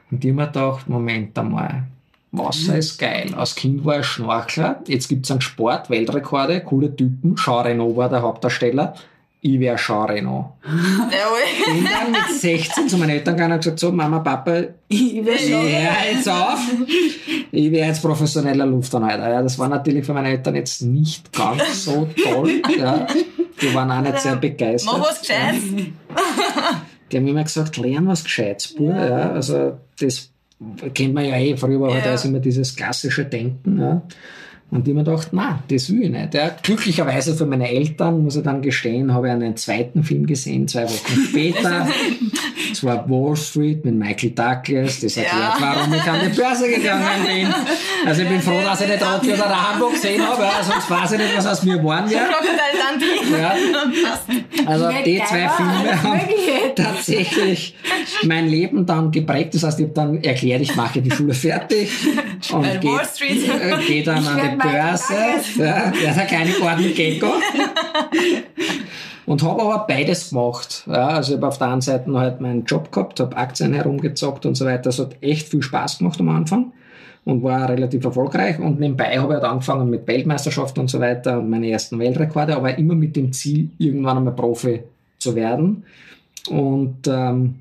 Und ich habe mir gedacht, Moment einmal, Wasser ist geil. Als Kind war ich Schnorchler. Jetzt gibt es einen Sport, Weltrekorde, coole Typen. Jean Reno war der Hauptdarsteller ich wäre Jean Reno. Jawohl. Bin dann mit 16 zu meinen Eltern gegangen und gesagt, so, Mama, Papa, ich wäre Reno. jetzt auf. Ich wäre jetzt professioneller Luftanhalter. Ja, das war natürlich für meine Eltern jetzt nicht ganz so toll. Ja. Die waren auch nicht sehr begeistert. Mach was Gescheites. Die haben immer gesagt, lern was Gescheites, Bub. Ja. Also, das kennt man ja eh. Früher war halt ja. halt immer dieses klassische Denken. Ja. Und ich mir gedacht, na, das will ich nicht. Ja, glücklicherweise für meine Eltern, muss ich dann gestehen, habe ich einen zweiten Film gesehen, zwei Wochen später. Das war Wall Street mit Michael Douglas. Das erklärt, ja. warum ich an die Börse gegangen bin. Also ich bin froh, dass ich nicht Rocky oder Rambo gesehen habe, ja, sonst weiß ich nicht, was aus mir geworden wäre. Ja. Also die zwei Filme haben tatsächlich mein Leben dann geprägt. Das heißt, ich habe dann erklärt, ich mache die Schule fertig und gehe äh, geh dann an die Börse. Ja, der ist ein kleiner Gordon Gecko. Und habe aber beides gemacht. Ja, also ich habe auf der einen Seite halt meinen Job gehabt, habe Aktien herumgezockt und so weiter. Das hat echt viel Spaß gemacht am Anfang und war relativ erfolgreich. Und nebenbei habe ich halt angefangen mit Weltmeisterschaften und so weiter und meine ersten Weltrekorde, aber immer mit dem Ziel, irgendwann einmal Profi zu werden. Und ähm,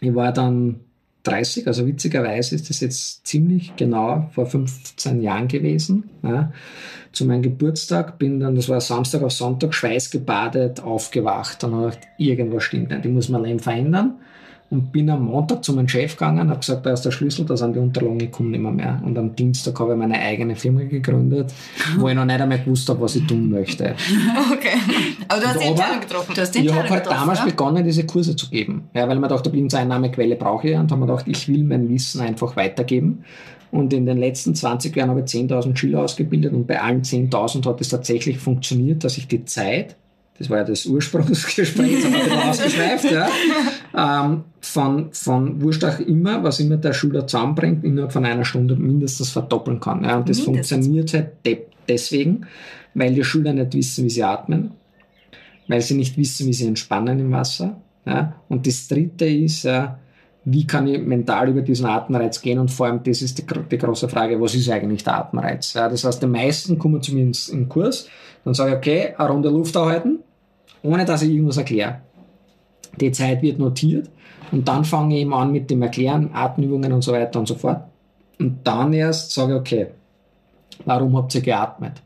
ich war dann 30, also witzigerweise ist das jetzt ziemlich genau vor 15 Jahren gewesen. Ja. Zu meinem Geburtstag bin dann, das war Samstag auf Sonntag, schweißgebadet aufgewacht und habe gedacht, irgendwas stimmt nicht, ich muss mein Leben verändern und bin am Montag zu meinem Chef gegangen, habe gesagt, da ist der Schlüssel, da sind die Unterlagen, ich komme nicht mehr, mehr. Und am Dienstag habe ich meine eigene Firma gegründet, wo ich noch nicht einmal gewusst habe, was ich tun möchte. Okay. Aber du hast die Entscheidung getroffen. Du hast die ich habe halt damals ja? begonnen, diese Kurse zu geben. Ja, weil man dachte, Einnahmequelle brauche ich. Und habe mir gedacht, ich will mein Wissen einfach weitergeben. Und in den letzten 20 Jahren habe ich 10.000 Schüler ausgebildet und bei allen 10.000 hat es tatsächlich funktioniert, dass ich die Zeit das war ja das Ursprungsgespräch, das haben wir ein ausgeschweift, ja, ähm, von, von wurscht auch immer, was immer der Schüler zusammenbringt, innerhalb von einer Stunde mindestens verdoppeln kann. Ja, und das mindestens. funktioniert halt de deswegen, weil die Schüler nicht wissen, wie sie atmen, weil sie nicht wissen, wie sie entspannen im Wasser. Ja. Und das Dritte ist, ja, wie kann ich mental über diesen Atemreiz gehen und vor allem, das ist die, die große Frage, was ist eigentlich der Atemreiz? Ja, das heißt, die meisten kommen zu mir ins, in Kurs, dann sage ich, okay, eine Runde Luft erhalten, ohne dass ich irgendwas erkläre. Die Zeit wird notiert und dann fange ich eben an mit dem Erklären, Atemübungen und so weiter und so fort. Und dann erst sage ich, okay, warum habt ihr geatmet?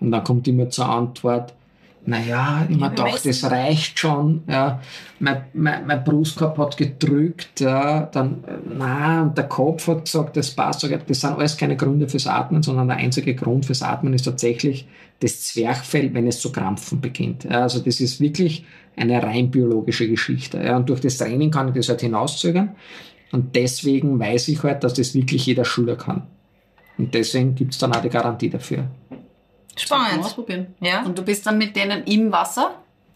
Und dann kommt immer zur Antwort, naja, ich mir gedacht, das reicht schon, ja, mein, mein, mein Brustkorb hat gedrückt, ja, dann, na, und der Kopf hat gesagt, das passt, das sind alles keine Gründe fürs Atmen, sondern der einzige Grund fürs Atmen ist tatsächlich das Zwerchfell, wenn es zu krampfen beginnt. Ja, also das ist wirklich eine rein biologische Geschichte. Ja, und durch das Training kann ich das halt hinauszögern. Und deswegen weiß ich halt, dass das wirklich jeder Schüler kann. Und deswegen gibt es dann auch die Garantie dafür. Spannend. Ausprobieren. Ja. Und du bist dann mit denen im Wasser?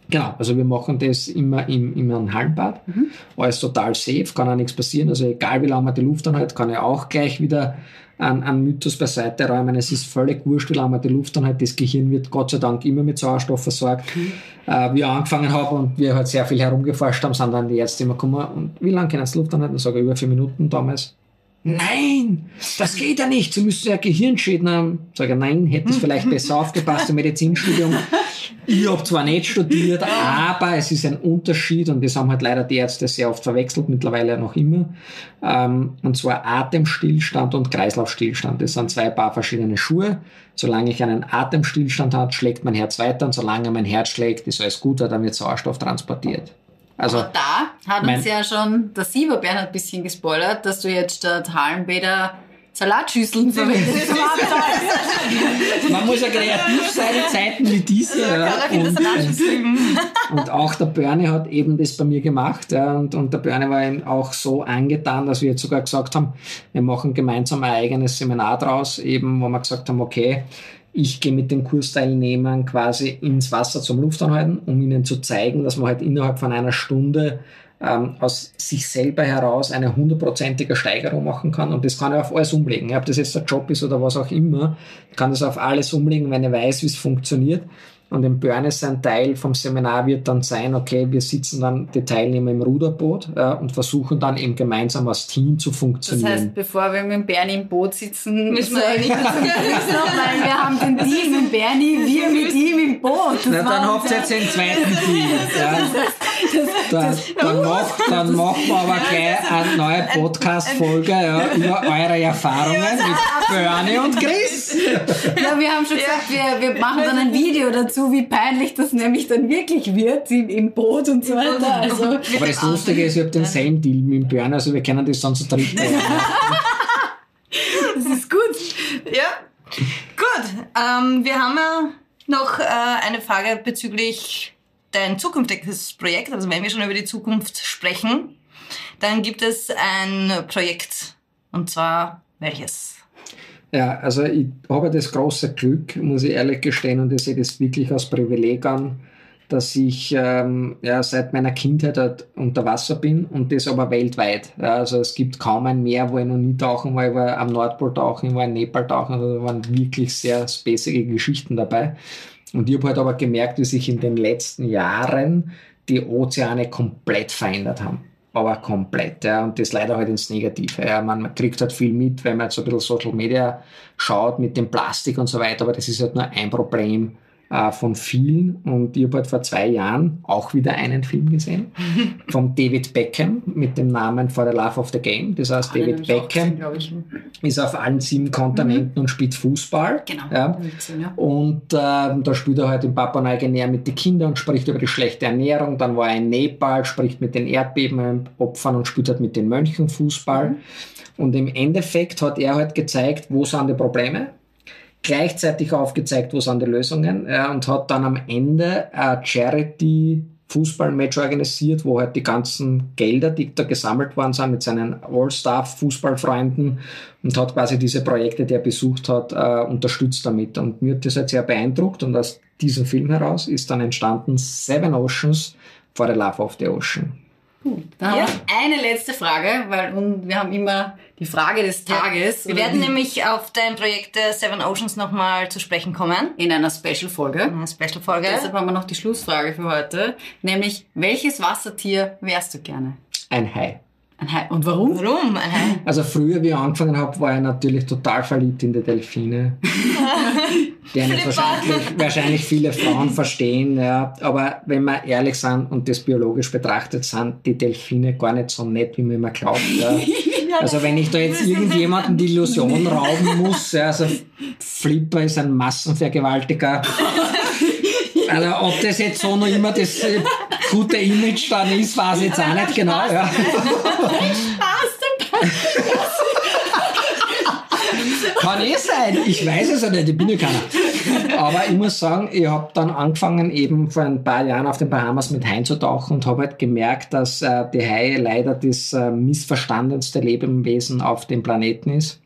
Genau, also wir machen das immer im, im Hallenbad. Mhm. Alles total safe, kann auch nichts passieren. Also egal wie lange man die Luft anhält, kann ich auch gleich wieder einen, einen Mythos beiseite räumen. Es ist völlig wurscht, wie lange man die Luft anhält. Das Gehirn wird Gott sei Dank immer mit Sauerstoff versorgt. Mhm. Äh, wie ich angefangen habe und wir halt sehr viel herumgeforscht haben, sind dann die Ärzte immer gekommen. Und wie lange können Sie Luft anhalten? Ich sage über vier Minuten damals. Nein, das geht ja nicht. Sie müssen ja Gehirnschäden haben. Sage nein, hätte es vielleicht besser aufgepasst im Medizinstudium. Ich habe zwar nicht studiert, aber es ist ein Unterschied und das haben halt leider die Ärzte sehr oft verwechselt, mittlerweile noch immer. Ähm, und zwar Atemstillstand und Kreislaufstillstand. Das sind zwei paar verschiedene Schuhe. Solange ich einen Atemstillstand habe, schlägt mein Herz weiter und solange mein Herz schlägt, ist alles gut, dann wird Sauerstoff transportiert. Also, Aber da hat uns ja schon der Sieber Bernhard ein bisschen gespoilert, dass du jetzt statt Hallenbäder Salatschüsseln verwendest. Man muss ja kreativ sein in Zeiten wie diese. Ja, und, und, und, auch der Bernie hat eben das bei mir gemacht. Ja, und, und der Bernie war eben auch so angetan, dass wir jetzt sogar gesagt haben, wir machen gemeinsam ein eigenes Seminar draus, eben, wo wir gesagt haben, okay, ich gehe mit den Kursteilnehmern quasi ins Wasser zum Luftanhalten, um ihnen zu zeigen, dass man halt innerhalb von einer Stunde ähm, aus sich selber heraus eine hundertprozentige Steigerung machen kann. Und das kann er auf alles umlegen. Ob das jetzt der Job ist oder was auch immer, kann das auf alles umlegen, wenn er weiß, wie es funktioniert. Und im Burnes ein Teil vom Seminar wird dann sein, okay, wir sitzen dann die Teilnehmer im Ruderboot äh, und versuchen dann eben gemeinsam als Team zu funktionieren. Das heißt, bevor wir mit Bernie im Boot sitzen, müssen wir eigentlich weil wir haben den Team mit Bernie, wir mit ihm im Boot. Das Na, dann habt ihr jetzt den zweiten Team. Ja. dann, dann, macht, dann machen wir aber gleich eine neue Podcast-Folge ja, über eure Erfahrungen mit Bernie und Chris. Ja, wir haben schon gesagt, wir, wir machen dann ein Video dazu wie peinlich das nämlich dann wirklich wird im, im Boot und so weiter. Also, Aber das Lustige ist, ich habe den same Deal mit Björn, also wir können das dann zu dritt das ist gut. Ja, gut. Ähm, wir haben ja noch äh, eine Frage bezüglich dein zukünftiges Projekt. Also wenn wir schon über die Zukunft sprechen, dann gibt es ein Projekt. Und zwar welches? Ja, also ich habe das große Glück, muss ich ehrlich gestehen, und ich sehe das wirklich als Privileg an, dass ich ähm, ja, seit meiner Kindheit halt unter Wasser bin und das aber weltweit. Ja, also es gibt kaum ein Meer, wo ich noch nie tauchen war. Ich war am Nordpol tauchen, ich war in Nepal tauchen, also da waren wirklich sehr spacige Geschichten dabei. Und ich habe halt aber gemerkt, wie sich in den letzten Jahren die Ozeane komplett verändert haben aber komplett. Ja, und das leider halt ins Negative. Ja. Man, man kriegt halt viel mit, wenn man jetzt so ein bisschen Social Media schaut mit dem Plastik und so weiter, aber das ist halt nur ein Problem äh, von vielen. Und ich habe halt vor zwei Jahren auch wieder einen Film gesehen von David Beckham mit dem Namen For the Love of the Game. Das heißt, David Beckham gesehen, ist auf allen sieben Kontinenten mhm. und spielt Fußball. Genau. Ja. Und äh, da spielt er halt in Papua Neuguinea mit den Kindern und spricht über die schlechte Ernährung. Dann war er in Nepal, spricht mit den Erdbebenopfern und spielt halt mit den Mönchen Fußball. Mhm. Und im Endeffekt hat er halt gezeigt, wo sind die Probleme gleichzeitig aufgezeigt, wo sind die Lösungen ja, und hat dann am Ende ein Charity Fußballmatch organisiert, wo halt die ganzen Gelder, die da gesammelt worden sind, mit seinen All-Staff-Fußballfreunden und hat quasi diese Projekte, die er besucht hat, äh, unterstützt damit. Und mir hat das halt sehr beeindruckt und aus diesem Film heraus ist dann entstanden Seven Oceans for the Love of the Ocean. Gut, dann ja. eine letzte Frage, weil wir haben immer die Frage des Tages. Ja. Wir werden nämlich auf dein Projekt äh, Seven Oceans nochmal zu sprechen kommen. In einer Special-Folge. In einer Special-Folge. Deshalb haben wir noch die Schlussfrage für heute, nämlich welches Wassertier wärst du gerne? Ein Hai. Und warum? Warum? Also früher, wie ich angefangen habe, war ich natürlich total verliebt in die Delfine. die nicht wahrscheinlich, wahrscheinlich viele Frauen verstehen. Ja. Aber wenn wir ehrlich sind und das biologisch betrachtet, sind die Delfine gar nicht so nett, wie man immer glaubt. Ja. Also wenn ich da jetzt irgendjemanden die Illusion rauben muss, ja, also Flipper ist ein Massenvergewaltiger. Also ob das jetzt so noch immer das äh, gute Image dann ist, weiß ich jetzt auch nicht genau. Ja. Kann eh sein, ich weiß es ja nicht, ich bin ja keiner. Aber ich muss sagen, ich habe dann angefangen, eben vor ein paar Jahren auf den Bahamas mit Haien zu tauchen und habe halt gemerkt, dass äh, die Haie leider das äh, missverstandenste Lebewesen auf dem Planeten ist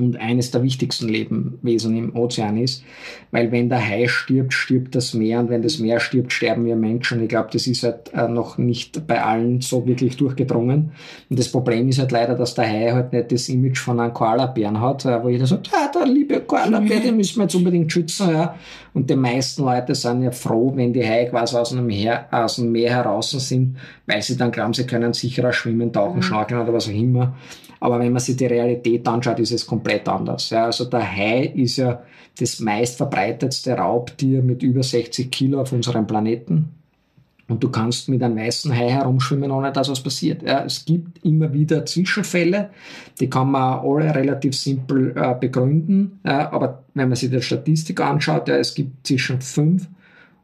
und eines der wichtigsten Lebewesen im Ozean ist. Weil wenn der Hai stirbt, stirbt das Meer und wenn das Meer stirbt, sterben wir Menschen. Ich glaube, das ist halt äh, noch nicht bei allen so wirklich durchgedrungen. Und das Problem ist halt leider, dass der Hai halt nicht das Image von einem Koalabären hat, äh, wo jeder sagt, ah, der liebe Koalabär, den müssen wir jetzt unbedingt schützen. Ja. Und die meisten Leute sind ja froh, wenn die Haie quasi aus dem, Meer, aus dem Meer heraus sind, weil sie dann glauben, sie können sicherer schwimmen, tauchen, mhm. schnorkeln oder was auch immer. Aber wenn man sich die Realität anschaut, ist es komplett anders. Ja, also der Hai ist ja das meistverbreitetste Raubtier mit über 60 Kilo auf unserem Planeten. Und du kannst mit einem weißen Hai herumschwimmen, ohne dass was passiert. Ja, es gibt immer wieder Zwischenfälle, die kann man alle relativ simpel äh, begründen. Ja, aber wenn man sich die Statistik anschaut, ja, es gibt zwischen 5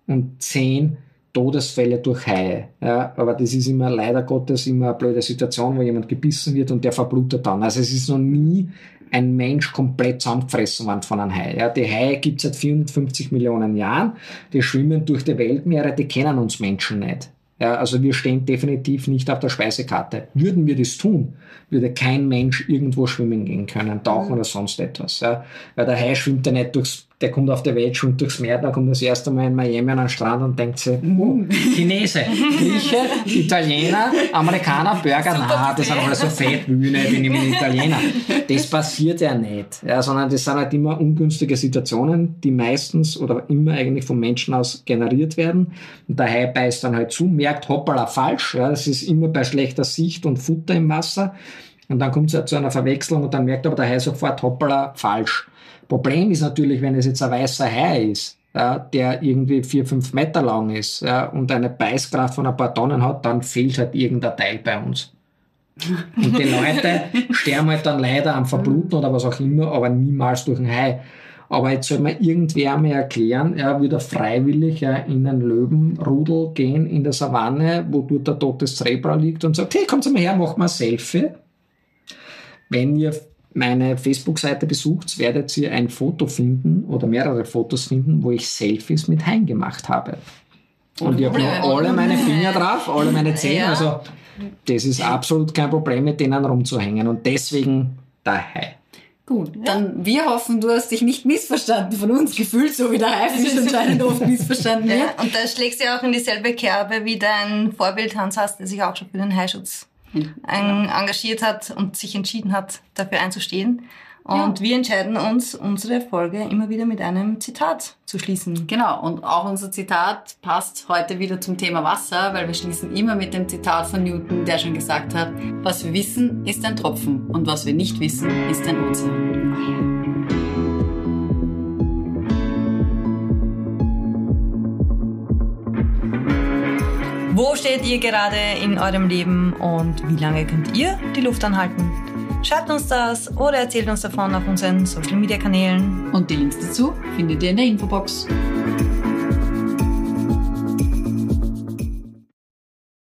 und 10 Todesfälle durch Haie. Ja, aber das ist immer leider Gottes immer eine blöde Situation, wo jemand gebissen wird und der verblutet dann. Also es ist noch nie ein Mensch komplett zusammengefressen worden von einem Hai. Ja, die Haie gibt es seit 450 Millionen Jahren. Die schwimmen durch die Weltmeere, die kennen uns Menschen nicht. Ja, also wir stehen definitiv nicht auf der Speisekarte. Würden wir das tun, würde kein Mensch irgendwo schwimmen gehen können, tauchen mhm. oder sonst etwas. Ja. Weil der Hai schwimmt ja nicht durchs der kommt auf der Welt, schwimmt durchs Meer, dann kommt das erste Mal in Miami an den Strand und denkt sich, oh, Chinese, Grieche, Italiener, Amerikaner, Burger, na, das sind alles so Fettwühne, die nehmen Italiener. Das passiert ja nicht, ja, sondern das sind halt immer ungünstige Situationen, die meistens oder immer eigentlich vom Menschen aus generiert werden. Und der Hai beißt dann halt zu, merkt, hoppala, falsch, ja, das ist immer bei schlechter Sicht und Futter im Wasser. Und dann kommt es halt zu einer Verwechslung und dann merkt aber der Hai sofort, hoppala, falsch. Problem ist natürlich, wenn es jetzt ein weißer Hai ist, ja, der irgendwie vier, fünf Meter lang ist ja, und eine Beißkraft von ein paar Tonnen hat, dann fehlt halt irgendein Teil bei uns. Und die Leute sterben halt dann leider am Verbluten oder was auch immer, aber niemals durch ein Hai. Aber jetzt soll mir irgendwer mir erklären, er würde freiwillig ja, in einen Löwenrudel gehen in der Savanne, wo dort der tote Zebra liegt und sagt, hey, kommt mal her, mach mal ein Selfie. Wenn ihr meine Facebook-Seite besucht, werdet ihr ein Foto finden oder mehrere Fotos finden, wo ich Selfies mit Hein gemacht habe. Und ich habe alle meine Finger drauf, alle meine Zehen. Ja. Also das ist absolut kein Problem, mit denen rumzuhängen. Und deswegen der Hai. Gut, dann wir hoffen, du hast dich nicht missverstanden von uns gefühlt, so wie der Haifisch anscheinend oft missverstanden wird. Ja, und da schlägst du ja auch in dieselbe Kerbe wie dein Vorbild Hans Hast, der sich auch schon für den Haischutz ein, engagiert hat und sich entschieden hat, dafür einzustehen. Und ja. wir entscheiden uns, unsere Folge immer wieder mit einem Zitat zu schließen. Genau, und auch unser Zitat passt heute wieder zum Thema Wasser, weil wir schließen immer mit dem Zitat von Newton, der schon gesagt hat, was wir wissen, ist ein Tropfen und was wir nicht wissen, ist ein Ozean. Wo steht ihr gerade in eurem Leben und wie lange könnt ihr die Luft anhalten? Schreibt uns das oder erzählt uns davon auf unseren Social Media Kanälen. Und die Links dazu findet ihr in der Infobox.